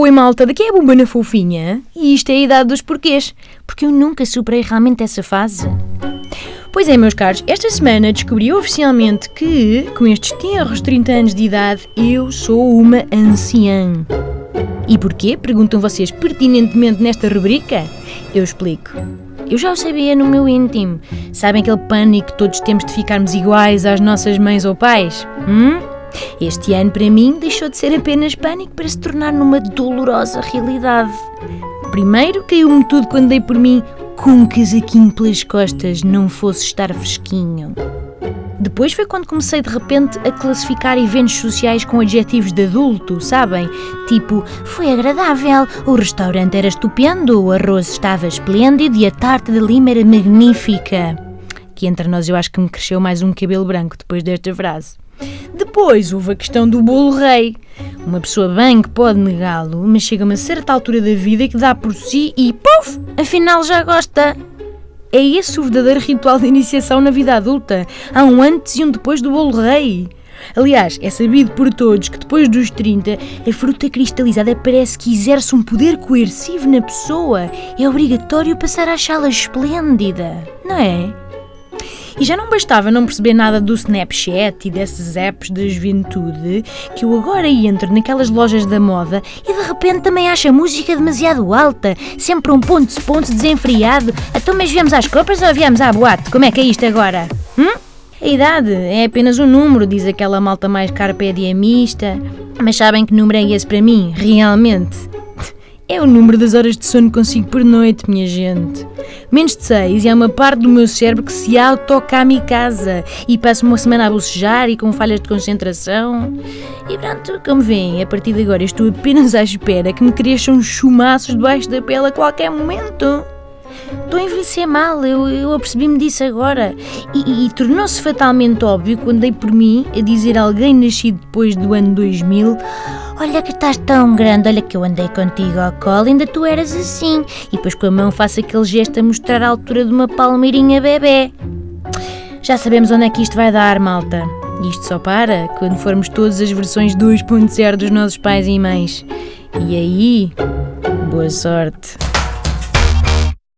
Oi malta, daqui é a Bumbana Fofinha e isto é a idade dos porquês, porque eu nunca superei realmente essa fase. Pois é, meus caros, esta semana descobri oficialmente que, com estes tenros 30 anos de idade, eu sou uma anciã. E porquê? Perguntam vocês pertinentemente nesta rubrica? Eu explico. Eu já o sabia no meu íntimo. Sabem aquele pânico que todos temos de ficarmos iguais às nossas mães ou pais? Hum? Este ano, para mim, deixou de ser apenas pânico para se tornar numa dolorosa realidade. Primeiro, caiu-me tudo quando dei por mim com um casaquinho pelas costas, não fosse estar fresquinho. Depois foi quando comecei de repente a classificar eventos sociais com adjetivos de adulto, sabem? Tipo, foi agradável, o restaurante era estupendo, o arroz estava esplêndido e a tarte de lima era magnífica. Que entre nós eu acho que me cresceu mais um cabelo branco depois desta frase. Depois houve a questão do bolo rei. Uma pessoa bem que pode negá-lo, mas chega a uma certa altura da vida que dá por si e puf, afinal já gosta. É esse o verdadeiro ritual de iniciação na vida adulta. Há um antes e um depois do bolo rei. Aliás, é sabido por todos que depois dos 30, a fruta cristalizada parece que exerce um poder coercivo na pessoa. É obrigatório passar a achá-la esplêndida, não é? E já não bastava não perceber nada do Snapchat e desses apps da juventude, que eu agora entro naquelas lojas da moda e de repente também acho a música demasiado alta, sempre um ponto-se-ponto desenfreado. Então, mas viemos às compras ou viemos à boate? Como é que é isto agora? Hum? A idade é apenas um número, diz aquela malta mais carpe diamista. Mas sabem que número é esse para mim, realmente? É o número das horas de sono que consigo por noite, minha gente. Menos de seis e há uma parte do meu cérebro que se auto-kamikaze e passo uma semana a bocejar e com falhas de concentração. E pronto, como veem, a partir de agora estou apenas à espera que me cresçam chumaços debaixo da pele a qualquer momento. Estou a envelhecer mal, eu, eu apercebi-me disso agora. E, e, e tornou-se fatalmente óbvio quando dei por mim a dizer a alguém nascido depois do ano 2000: Olha que estás tão grande, olha que eu andei contigo ao colo, ainda tu eras assim. E depois com a mão faço aquele gesto a mostrar a altura de uma palmeirinha bebê. Já sabemos onde é que isto vai dar, malta. Isto só para quando formos todas as versões 2.0 dos nossos pais e mães. E aí, boa sorte.